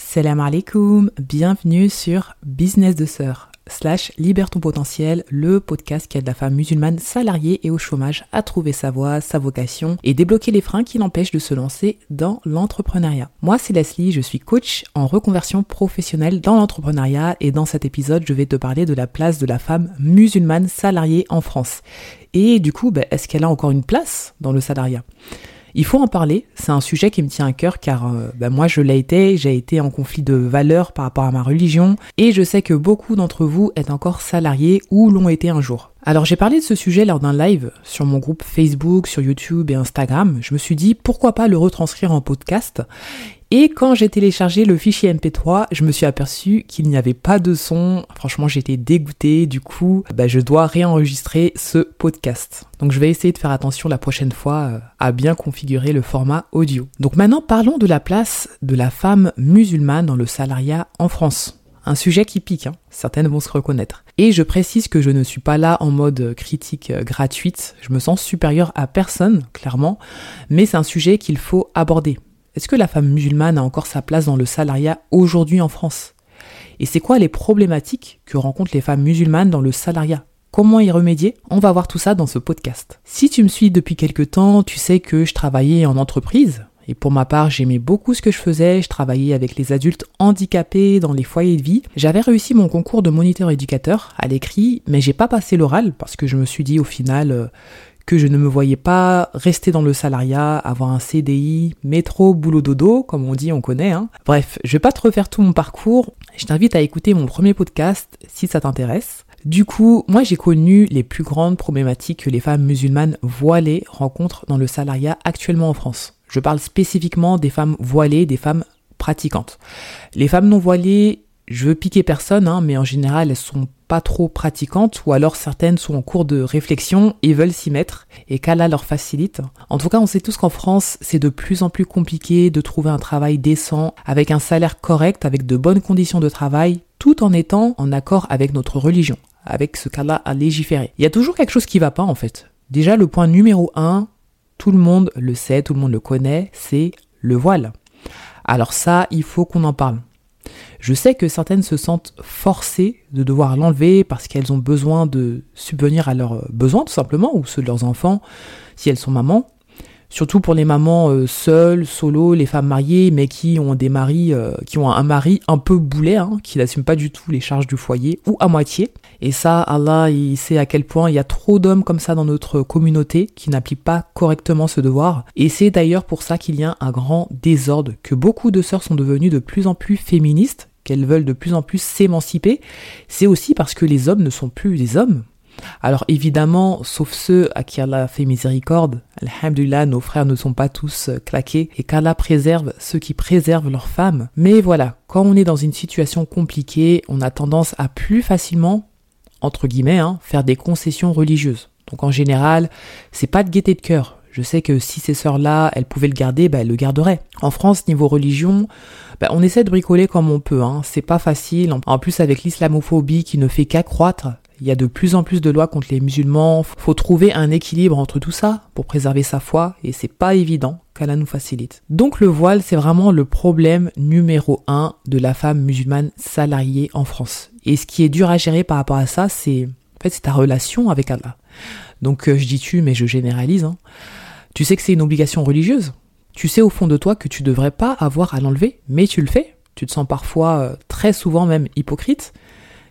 Salam alaikum, bienvenue sur Business de Sœur slash Libère ton potentiel, le podcast qui aide la femme musulmane salariée et au chômage à trouver sa voie, sa vocation et débloquer les freins qui l'empêchent de se lancer dans l'entrepreneuriat. Moi c'est Leslie, je suis coach en reconversion professionnelle dans l'entrepreneuriat et dans cet épisode je vais te parler de la place de la femme musulmane salariée en France. Et du coup, ben, est-ce qu'elle a encore une place dans le salariat? Il faut en parler, c'est un sujet qui me tient à cœur car euh, bah, moi je l'ai été, j'ai été en conflit de valeurs par rapport à ma religion et je sais que beaucoup d'entre vous êtes encore salariés ou l'ont été un jour. Alors j'ai parlé de ce sujet lors d'un live sur mon groupe Facebook, sur YouTube et Instagram. Je me suis dit pourquoi pas le retranscrire en podcast? Et quand j'ai téléchargé le fichier MP3, je me suis aperçu qu'il n'y avait pas de son. Franchement, j'étais dégoûté. Du coup, bah, je dois réenregistrer ce podcast. Donc, je vais essayer de faire attention la prochaine fois euh, à bien configurer le format audio. Donc, maintenant, parlons de la place de la femme musulmane dans le salariat en France. Un sujet qui pique, hein. certaines vont se reconnaître. Et je précise que je ne suis pas là en mode critique euh, gratuite, je me sens supérieure à personne, clairement, mais c'est un sujet qu'il faut aborder. Est-ce que la femme musulmane a encore sa place dans le salariat aujourd'hui en France? Et c'est quoi les problématiques que rencontrent les femmes musulmanes dans le salariat? Comment y remédier? On va voir tout ça dans ce podcast. Si tu me suis depuis quelque temps, tu sais que je travaillais en entreprise. Et pour ma part, j'aimais beaucoup ce que je faisais. Je travaillais avec les adultes handicapés dans les foyers de vie. J'avais réussi mon concours de moniteur éducateur à l'écrit, mais j'ai pas passé l'oral parce que je me suis dit au final euh, que je ne me voyais pas rester dans le salariat, avoir un CDI, métro, boulot dodo, comme on dit, on connaît. Hein. Bref, je vais pas te refaire tout mon parcours. Je t'invite à écouter mon premier podcast si ça t'intéresse. Du coup, moi j'ai connu les plus grandes problématiques que les femmes musulmanes voilées rencontrent dans le salariat actuellement en France. Je parle spécifiquement des femmes voilées, des femmes pratiquantes. Les femmes non voilées, je veux piquer personne, hein, mais en général elles sont pas trop pratiquantes ou alors certaines sont en cours de réflexion et veulent s'y mettre et qu'Allah leur facilite. En tout cas, on sait tous qu'en France, c'est de plus en plus compliqué de trouver un travail décent avec un salaire correct, avec de bonnes conditions de travail, tout en étant en accord avec notre religion, avec ce qu'Allah a légiféré. Il y a toujours quelque chose qui va pas en fait. Déjà, le point numéro un, tout le monde le sait, tout le monde le connaît, c'est le voile. Alors ça, il faut qu'on en parle. Je sais que certaines se sentent forcées de devoir l'enlever parce qu'elles ont besoin de subvenir à leurs besoins tout simplement, ou ceux de leurs enfants, si elles sont mamans. Surtout pour les mamans euh, seules, solo, les femmes mariées, mais qui ont des maris, euh, qui ont un mari un peu boulet, hein, qui n'assume pas du tout les charges du foyer, ou à moitié. Et ça, Allah, il sait à quel point il y a trop d'hommes comme ça dans notre communauté qui n'appliquent pas correctement ce devoir. Et c'est d'ailleurs pour ça qu'il y a un grand désordre, que beaucoup de sœurs sont devenues de plus en plus féministes, qu'elles veulent de plus en plus s'émanciper. C'est aussi parce que les hommes ne sont plus des hommes, alors évidemment, sauf ceux à qui Allah fait miséricorde, alhamdulillah, nos frères ne sont pas tous euh, claqués et qu'Allah préserve ceux qui préservent leurs femmes. Mais voilà, quand on est dans une situation compliquée, on a tendance à plus facilement, entre guillemets, hein, faire des concessions religieuses. Donc en général, c'est pas de gaieté de cœur. Je sais que si ces sœurs-là, elles pouvaient le garder, bah, elles le garderaient. En France, niveau religion, bah, on essaie de bricoler comme on peut. Hein. C'est pas facile. En plus, avec l'islamophobie qui ne fait qu'accroître, il y a de plus en plus de lois contre les musulmans. Faut trouver un équilibre entre tout ça pour préserver sa foi et c'est pas évident qu'Allah nous facilite. Donc le voile, c'est vraiment le problème numéro un de la femme musulmane salariée en France. Et ce qui est dur à gérer par rapport à ça, c'est en fait c'est ta relation avec Allah. Donc euh, je dis tu, mais je généralise. Hein. Tu sais que c'est une obligation religieuse. Tu sais au fond de toi que tu devrais pas avoir à l'enlever, mais tu le fais. Tu te sens parfois, euh, très souvent même, hypocrite.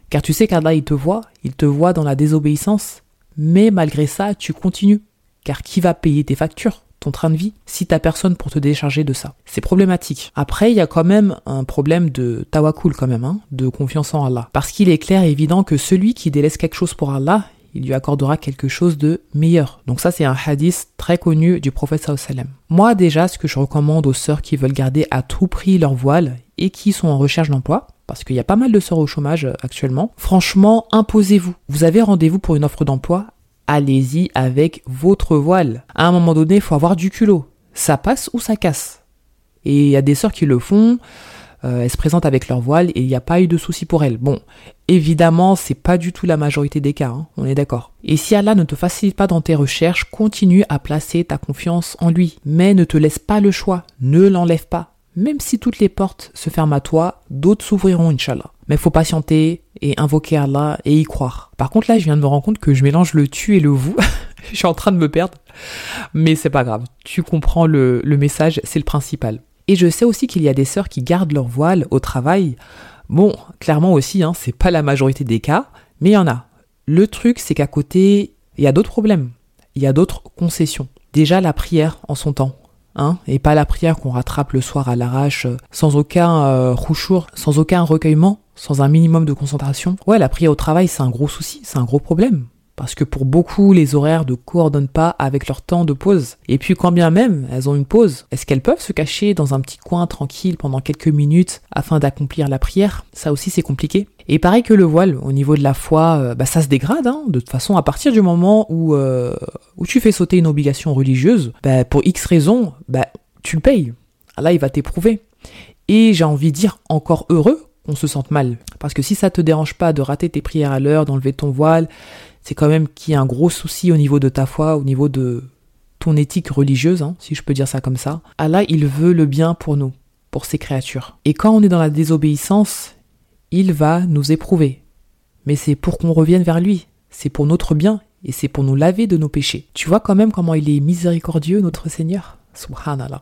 Car tu sais qu'Allah, il te voit, il te voit dans la désobéissance, mais malgré ça, tu continues. Car qui va payer tes factures ton train de vie si t'as personne pour te décharger de ça? C'est problématique. Après, il y a quand même un problème de tawakul quand même, hein, de confiance en Allah. Parce qu'il est clair et évident que celui qui délaisse quelque chose pour Allah, il lui accordera quelque chose de meilleur. Donc ça, c'est un hadith très connu du prophète sallam. Moi, déjà, ce que je recommande aux sœurs qui veulent garder à tout prix leur voile et qui sont en recherche d'emploi, parce qu'il y a pas mal de sœurs au chômage euh, actuellement. Franchement, imposez-vous. Vous avez rendez-vous pour une offre d'emploi, allez-y avec votre voile. À un moment donné, il faut avoir du culot. Ça passe ou ça casse. Et il y a des sœurs qui le font. Euh, elles se présentent avec leur voile et il n'y a pas eu de souci pour elles. Bon, évidemment, c'est pas du tout la majorité des cas, hein, on est d'accord. Et si Allah ne te facilite pas dans tes recherches, continue à placer ta confiance en lui. Mais ne te laisse pas le choix, ne l'enlève pas même si toutes les portes se ferment à toi, d'autres s'ouvriront, Inch'Allah. Mais faut patienter et invoquer Allah et y croire. Par contre, là, je viens de me rendre compte que je mélange le tu et le vous. je suis en train de me perdre. Mais c'est pas grave. Tu comprends le, message, c'est le principal. Et je sais aussi qu'il y a des sœurs qui gardent leur voile au travail. Bon, clairement aussi, hein, c'est pas la majorité des cas, mais il y en a. Le truc, c'est qu'à côté, il y a d'autres problèmes. Il y a d'autres concessions. Déjà, la prière en son temps. Hein, et pas la prière qu'on rattrape le soir à l'arrache, euh, sans aucun euh, sans aucun recueillement, sans un minimum de concentration. Ouais, la prière au travail, c'est un gros souci, c'est un gros problème. Parce que pour beaucoup, les horaires ne coordonnent pas avec leur temps de pause. Et puis quand bien même elles ont une pause, est-ce qu'elles peuvent se cacher dans un petit coin tranquille pendant quelques minutes afin d'accomplir la prière? Ça aussi c'est compliqué. Et pareil que le voile, au niveau de la foi, euh, bah, ça se dégrade. Hein. De toute façon, à partir du moment où, euh, tu fais sauter une obligation religieuse, bah, pour X raisons, bah, tu le payes. Là, il va t'éprouver. Et j'ai envie de dire encore heureux qu'on se sente mal. Parce que si ça te dérange pas de rater tes prières à l'heure, d'enlever ton voile, c'est quand même qu'il y a un gros souci au niveau de ta foi, au niveau de ton éthique religieuse, hein, si je peux dire ça comme ça. Allah, il veut le bien pour nous, pour ses créatures. Et quand on est dans la désobéissance, il va nous éprouver. Mais c'est pour qu'on revienne vers lui, c'est pour notre bien, et c'est pour nous laver de nos péchés. Tu vois quand même comment il est miséricordieux, notre Seigneur? Subhanallah.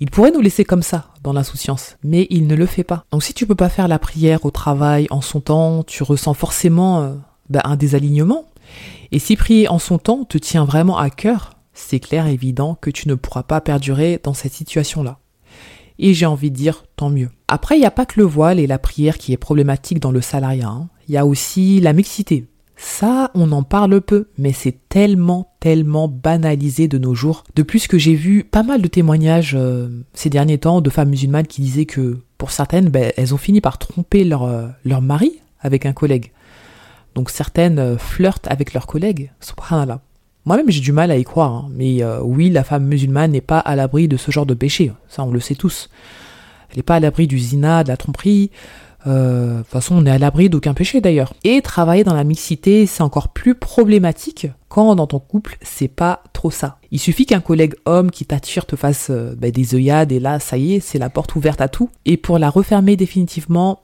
Il pourrait nous laisser comme ça, dans l'insouciance, mais il ne le fait pas. Donc si tu peux pas faire la prière au travail en son temps, tu ressens forcément euh, bah, un désalignement. Et si prier en son temps te tient vraiment à cœur, c'est clair et évident que tu ne pourras pas perdurer dans cette situation-là. Et j'ai envie de dire tant mieux. Après, il n'y a pas que le voile et la prière qui est problématique dans le salariat. Hein. Il y a aussi la mixité. Ça, on en parle peu, mais c'est tellement, tellement banalisé de nos jours. De plus que j'ai vu pas mal de témoignages euh, ces derniers temps de femmes musulmanes qui disaient que pour certaines, ben, elles ont fini par tromper leur, euh, leur mari avec un collègue. Donc certaines euh, flirtent avec leurs collègues. Subhanallah. Moi-même, j'ai du mal à y croire. Hein. Mais euh, oui, la femme musulmane n'est pas à l'abri de ce genre de péché. Ça, on le sait tous. Elle n'est pas à l'abri du zina, de la tromperie. Euh, de toute façon, on n'est à l'abri d'aucun péché d'ailleurs. Et travailler dans la mixité, c'est encore plus problématique quand dans ton couple, c'est pas trop ça. Il suffit qu'un collègue homme qui t'attire te fasse bah, des œillades et là, ça y est, c'est la porte ouverte à tout. Et pour la refermer définitivement,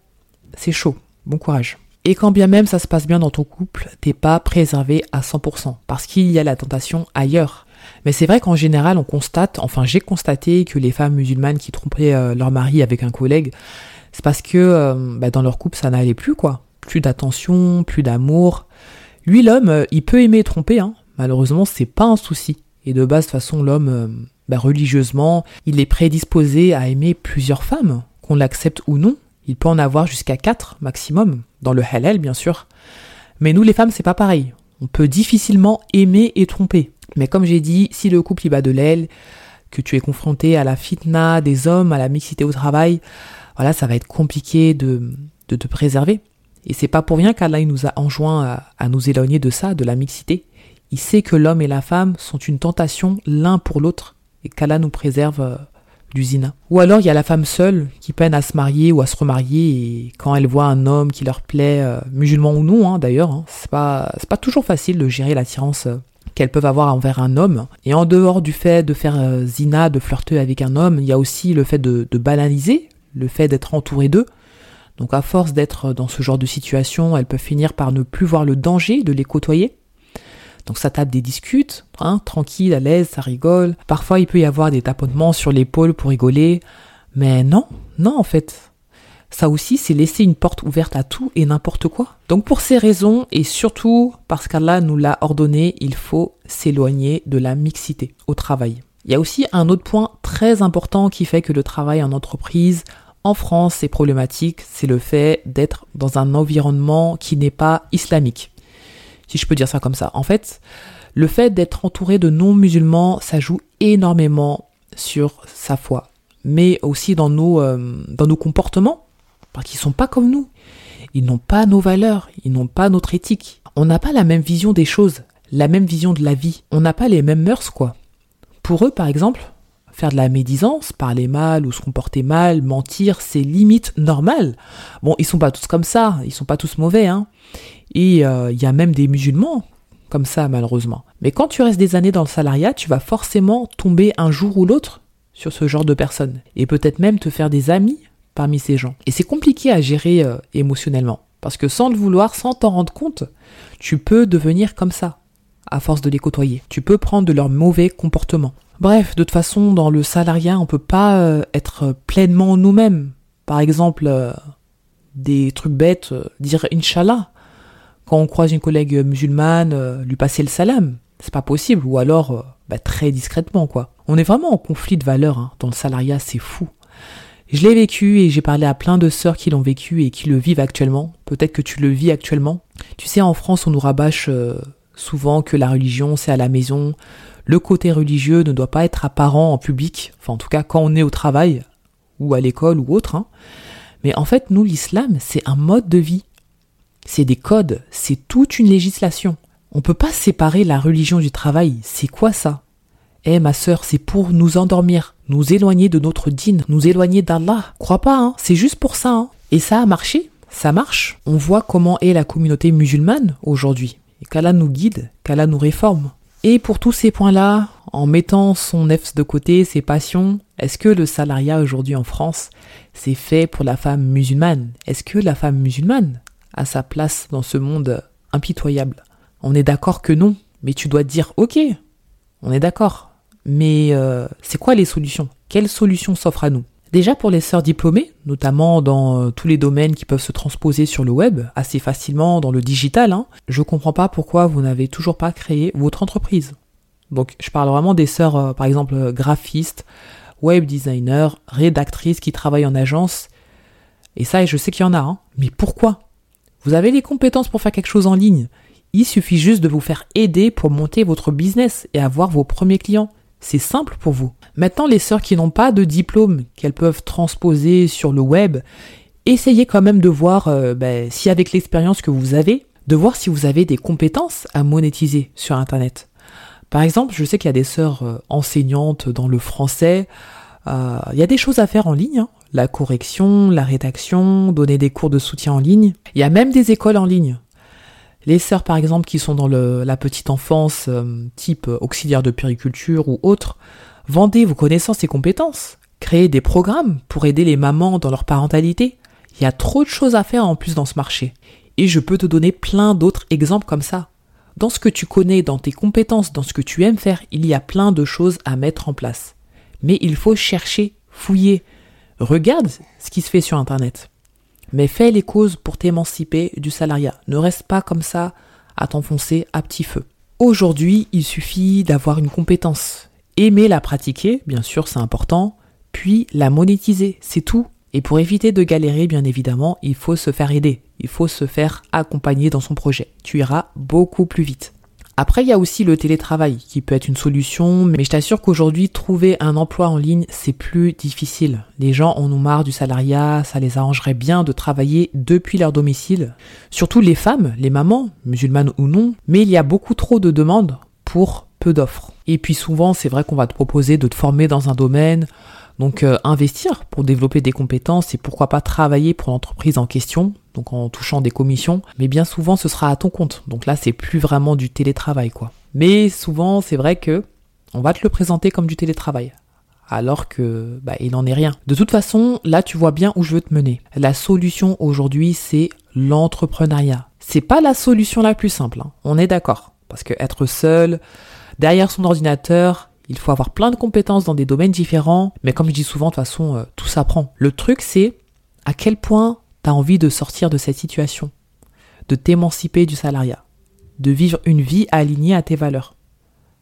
c'est chaud. Bon courage. Et quand bien même ça se passe bien dans ton couple, t'es pas préservé à 100%, parce qu'il y a la tentation ailleurs. Mais c'est vrai qu'en général, on constate, enfin j'ai constaté que les femmes musulmanes qui trompaient euh, leur mari avec un collègue, c'est parce que euh, bah, dans leur couple ça n'allait plus quoi. Plus d'attention, plus d'amour. Lui l'homme, euh, il peut aimer tromper, hein. malheureusement c'est pas un souci. Et de base, de toute façon, l'homme, bah, religieusement, il est prédisposé à aimer plusieurs femmes, qu'on l'accepte ou non. Il peut en avoir jusqu'à 4 maximum, dans le halal bien sûr. Mais nous les femmes, c'est pas pareil. On peut difficilement aimer et tromper. Mais comme j'ai dit, si le couple y bat de l'aile, que tu es confronté à la fitna des hommes, à la mixité au travail, voilà, ça va être compliqué de, de te préserver. Et c'est pas pour rien qu'Allah nous a enjoint à, à, nous éloigner de ça, de la mixité. Il sait que l'homme et la femme sont une tentation l'un pour l'autre et qu'Allah nous préserve du zina. Ou alors il y a la femme seule qui peine à se marier ou à se remarier et quand elle voit un homme qui leur plaît, euh, musulman ou non hein, d'ailleurs, hein, c'est pas c'est pas toujours facile de gérer l'attirance euh, qu'elles peuvent avoir envers un homme. Et en dehors du fait de faire euh, zina, de flirter avec un homme, il y a aussi le fait de, de banaliser, le fait d'être entouré d'eux. Donc à force d'être dans ce genre de situation, elles peuvent finir par ne plus voir le danger de les côtoyer donc ça tape des discutes, hein, tranquille, à l'aise, ça rigole. Parfois il peut y avoir des tapotements sur l'épaule pour rigoler. Mais non, non en fait. Ça aussi, c'est laisser une porte ouverte à tout et n'importe quoi. Donc pour ces raisons, et surtout parce qu'Allah nous l'a ordonné, il faut s'éloigner de la mixité au travail. Il y a aussi un autre point très important qui fait que le travail en entreprise en France est problématique, c'est le fait d'être dans un environnement qui n'est pas islamique si je peux dire ça comme ça. En fait, le fait d'être entouré de non-musulmans, ça joue énormément sur sa foi, mais aussi dans nos, euh, comportements, parce qu'ils sont pas comme nous. Ils n'ont pas nos valeurs, ils n'ont pas notre éthique. On n'a pas la même vision des choses, la même vision de la vie. On n'a pas les mêmes mœurs, quoi. Pour eux, par exemple, faire de la médisance, parler mal ou se comporter mal, mentir, c'est limite normal. Bon, ils sont pas tous comme ça, ils sont pas tous mauvais, hein. Et euh, il y a même des musulmans comme ça, malheureusement. Mais quand tu restes des années dans le salariat, tu vas forcément tomber un jour ou l'autre sur ce genre de personnes et peut-être même te faire des amis parmi ces gens. Et c'est compliqué à gérer euh, émotionnellement parce que sans le vouloir, sans t'en rendre compte, tu peux devenir comme ça à force de les côtoyer. Tu peux prendre de leur mauvais comportement. Bref, de toute façon, dans le salariat, on peut pas euh, être pleinement nous-mêmes. Par exemple, euh, des trucs bêtes, dire Inch'Allah. Quand on croise une collègue musulmane, lui passer le salam. C'est pas possible. Ou alors, bah, très discrètement, quoi. On est vraiment en conflit de valeurs hein. dans le salariat, c'est fou. Je l'ai vécu et j'ai parlé à plein de sœurs qui l'ont vécu et qui le vivent actuellement. Peut-être que tu le vis actuellement. Tu sais, en France, on nous rabâche euh, souvent que la religion, c'est à la maison. Le côté religieux ne doit pas être apparent en public. Enfin, en tout cas, quand on est au travail ou à l'école ou autre. Hein. Mais en fait, nous, l'islam, c'est un mode de vie. C'est des codes. C'est toute une législation. On peut pas séparer la religion du travail. C'est quoi ça? Eh ma sœur, c'est pour nous endormir, nous éloigner de notre dîne, nous éloigner d'Allah. Crois pas, hein, c'est juste pour ça. Hein. Et ça a marché, ça marche. On voit comment est la communauté musulmane aujourd'hui. Et qu'Allah nous guide, qu'Allah nous réforme. Et pour tous ces points-là, en mettant son nefs de côté, ses passions, est-ce que le salariat aujourd'hui en France, c'est fait pour la femme musulmane? Est-ce que la femme musulmane a sa place dans ce monde impitoyable On est d'accord que non, mais tu dois te dire ok, on est d'accord, mais euh, c'est quoi les solutions? Quelles solutions s'offrent à nous? Déjà pour les sœurs diplômées, notamment dans euh, tous les domaines qui peuvent se transposer sur le web assez facilement dans le digital, hein, je comprends pas pourquoi vous n'avez toujours pas créé votre entreprise. Donc je parle vraiment des sœurs, euh, par exemple graphistes, web designers, rédactrices qui travaillent en agence. Et ça, je sais qu'il y en a, hein. mais pourquoi? Vous avez les compétences pour faire quelque chose en ligne. Il suffit juste de vous faire aider pour monter votre business et avoir vos premiers clients. C'est simple pour vous. Maintenant, les sœurs qui n'ont pas de diplôme qu'elles peuvent transposer sur le web, essayez quand même de voir euh, ben, si avec l'expérience que vous avez, de voir si vous avez des compétences à monétiser sur Internet. Par exemple, je sais qu'il y a des sœurs euh, enseignantes dans le français. Euh, il y a des choses à faire en ligne. Hein. La correction, la rédaction, donner des cours de soutien en ligne. Il y a même des écoles en ligne. Les sœurs, par exemple, qui sont dans la petite enfance, euh, type auxiliaire de périculture ou autre, vendez vos connaissances et compétences. Créez des programmes pour aider les mamans dans leur parentalité. Il y a trop de choses à faire en plus dans ce marché. Et je peux te donner plein d'autres exemples comme ça. Dans ce que tu connais, dans tes compétences, dans ce que tu aimes faire, il y a plein de choses à mettre en place. Mais il faut chercher, fouiller. Regarde ce qui se fait sur Internet mais fais les causes pour t'émanciper du salariat. Ne reste pas comme ça à t'enfoncer à petit feu. Aujourd'hui, il suffit d'avoir une compétence. Aimer la pratiquer, bien sûr, c'est important, puis la monétiser, c'est tout. Et pour éviter de galérer, bien évidemment, il faut se faire aider, il faut se faire accompagner dans son projet. Tu iras beaucoup plus vite. Après, il y a aussi le télétravail qui peut être une solution, mais je t'assure qu'aujourd'hui, trouver un emploi en ligne, c'est plus difficile. Les gens en ont marre du salariat, ça les arrangerait bien de travailler depuis leur domicile. Surtout les femmes, les mamans, musulmanes ou non, mais il y a beaucoup trop de demandes pour peu d'offres. Et puis souvent, c'est vrai qu'on va te proposer de te former dans un domaine, donc euh, investir pour développer des compétences et pourquoi pas travailler pour l'entreprise en question, donc en touchant des commissions, mais bien souvent ce sera à ton compte. Donc là c'est plus vraiment du télétravail quoi. Mais souvent c'est vrai que on va te le présenter comme du télétravail. Alors que bah, il n'en est rien. De toute façon, là tu vois bien où je veux te mener. La solution aujourd'hui, c'est l'entrepreneuriat. C'est pas la solution la plus simple, hein. on est d'accord. Parce que être seul, derrière son ordinateur, il faut avoir plein de compétences dans des domaines différents, mais comme je dis souvent, de toute façon, euh, tout s'apprend. Le truc, c'est à quel point tu as envie de sortir de cette situation, de t'émanciper du salariat, de vivre une vie alignée à tes valeurs.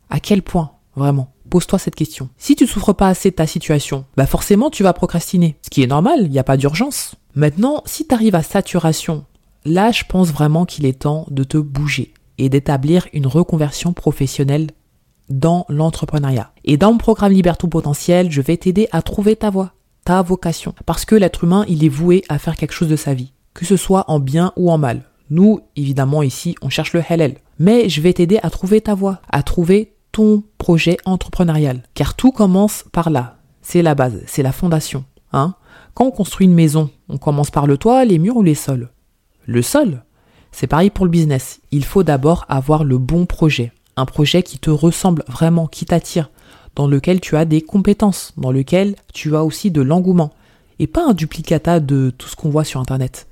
À quel point, vraiment? Pose-toi cette question. Si tu ne souffres pas assez de ta situation, bah forcément tu vas procrastiner. Ce qui est normal, il n'y a pas d'urgence. Maintenant, si tu arrives à saturation, là je pense vraiment qu'il est temps de te bouger et d'établir une reconversion professionnelle dans l'entrepreneuriat. Et dans mon programme Liberton Potentiel, je vais t'aider à trouver ta voie, ta vocation. Parce que l'être humain, il est voué à faire quelque chose de sa vie, que ce soit en bien ou en mal. Nous, évidemment, ici, on cherche le halal. Mais je vais t'aider à trouver ta voie, à trouver ton projet entrepreneurial. Car tout commence par là. C'est la base, c'est la fondation. Hein Quand on construit une maison, on commence par le toit, les murs ou les sols Le sol C'est pareil pour le business. Il faut d'abord avoir le bon projet un projet qui te ressemble vraiment, qui t'attire, dans lequel tu as des compétences, dans lequel tu as aussi de l'engouement, et pas un duplicata de tout ce qu'on voit sur Internet.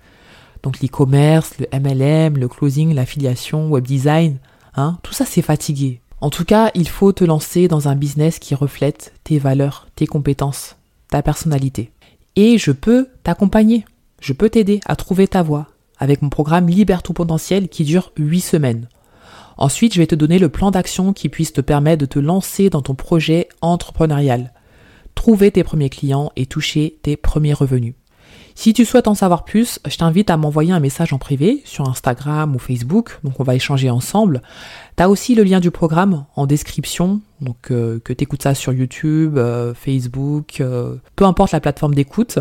Donc l'e-commerce, le MLM, le closing, l'affiliation, web design, hein, tout ça c'est fatigué. En tout cas, il faut te lancer dans un business qui reflète tes valeurs, tes compétences, ta personnalité. Et je peux t'accompagner, je peux t'aider à trouver ta voie avec mon programme Libère potentiel qui dure 8 semaines. Ensuite, je vais te donner le plan d'action qui puisse te permettre de te lancer dans ton projet entrepreneurial, trouver tes premiers clients et toucher tes premiers revenus. Si tu souhaites en savoir plus, je t'invite à m'envoyer un message en privé sur Instagram ou Facebook, donc on va échanger ensemble. Tu as aussi le lien du programme en description, donc euh, que tu écoutes ça sur YouTube, euh, Facebook, euh, peu importe la plateforme d'écoute.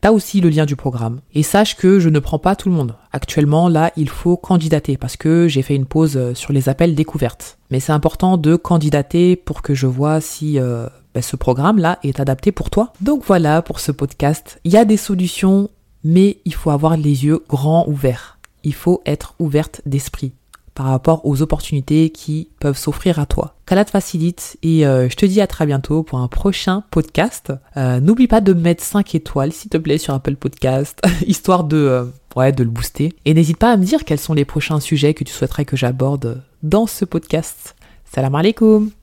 T'as aussi le lien du programme. Et sache que je ne prends pas tout le monde. Actuellement, là, il faut candidater parce que j'ai fait une pause euh, sur les appels découvertes. Mais c'est important de candidater pour que je vois si euh, ben, ce programme-là est adapté pour toi. Donc voilà pour ce podcast. Il y a des solutions, mais il faut avoir les yeux grands ouverts. Il faut être ouverte d'esprit par rapport aux opportunités qui peuvent s'offrir à toi. Qu'Allah te facilite et euh, je te dis à très bientôt pour un prochain podcast. Euh, n'oublie pas de mettre 5 étoiles s'il te plaît sur Apple Podcast, histoire de, euh, ouais, de le booster. Et n'hésite pas à me dire quels sont les prochains sujets que tu souhaiterais que j'aborde dans ce podcast. Salam alaikum